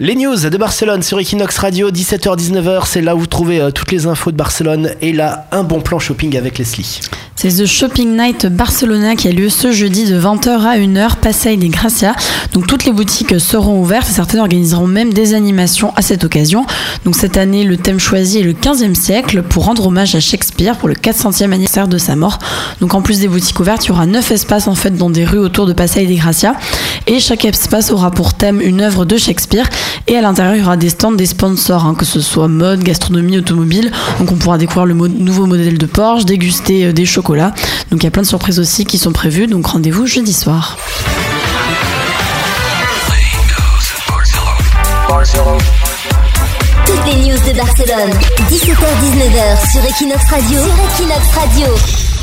Les news de Barcelone sur Equinox Radio, 17h-19h, c'est là où vous trouvez euh, toutes les infos de Barcelone et là, un bon plan shopping avec Leslie. C'est The Shopping Night Barcelona qui a lieu ce jeudi de 20h à 1h, Passeig des Gracia. Donc toutes les boutiques seront ouvertes et certaines organiseront même des animations à cette occasion. Donc cette année, le thème choisi est le 15e siècle pour rendre hommage à Shakespeare pour le 400e anniversaire de sa mort. Donc en plus des boutiques ouvertes, il y aura 9 espaces en fait dans des rues autour de Passeig des Gracia et chaque espace aura pour thème une œuvre de Shakespeare et à l'intérieur, il y aura des stands des sponsors, hein, que ce soit mode, gastronomie, automobile. Donc on pourra découvrir le nouveau modèle de Porsche, déguster euh, des chocolats. Donc il y a plein de surprises aussi qui sont prévues. Donc rendez-vous jeudi soir. Toutes les news de Barcelone, 17h-19h sur Equinox Radio. Sur Equinox Radio.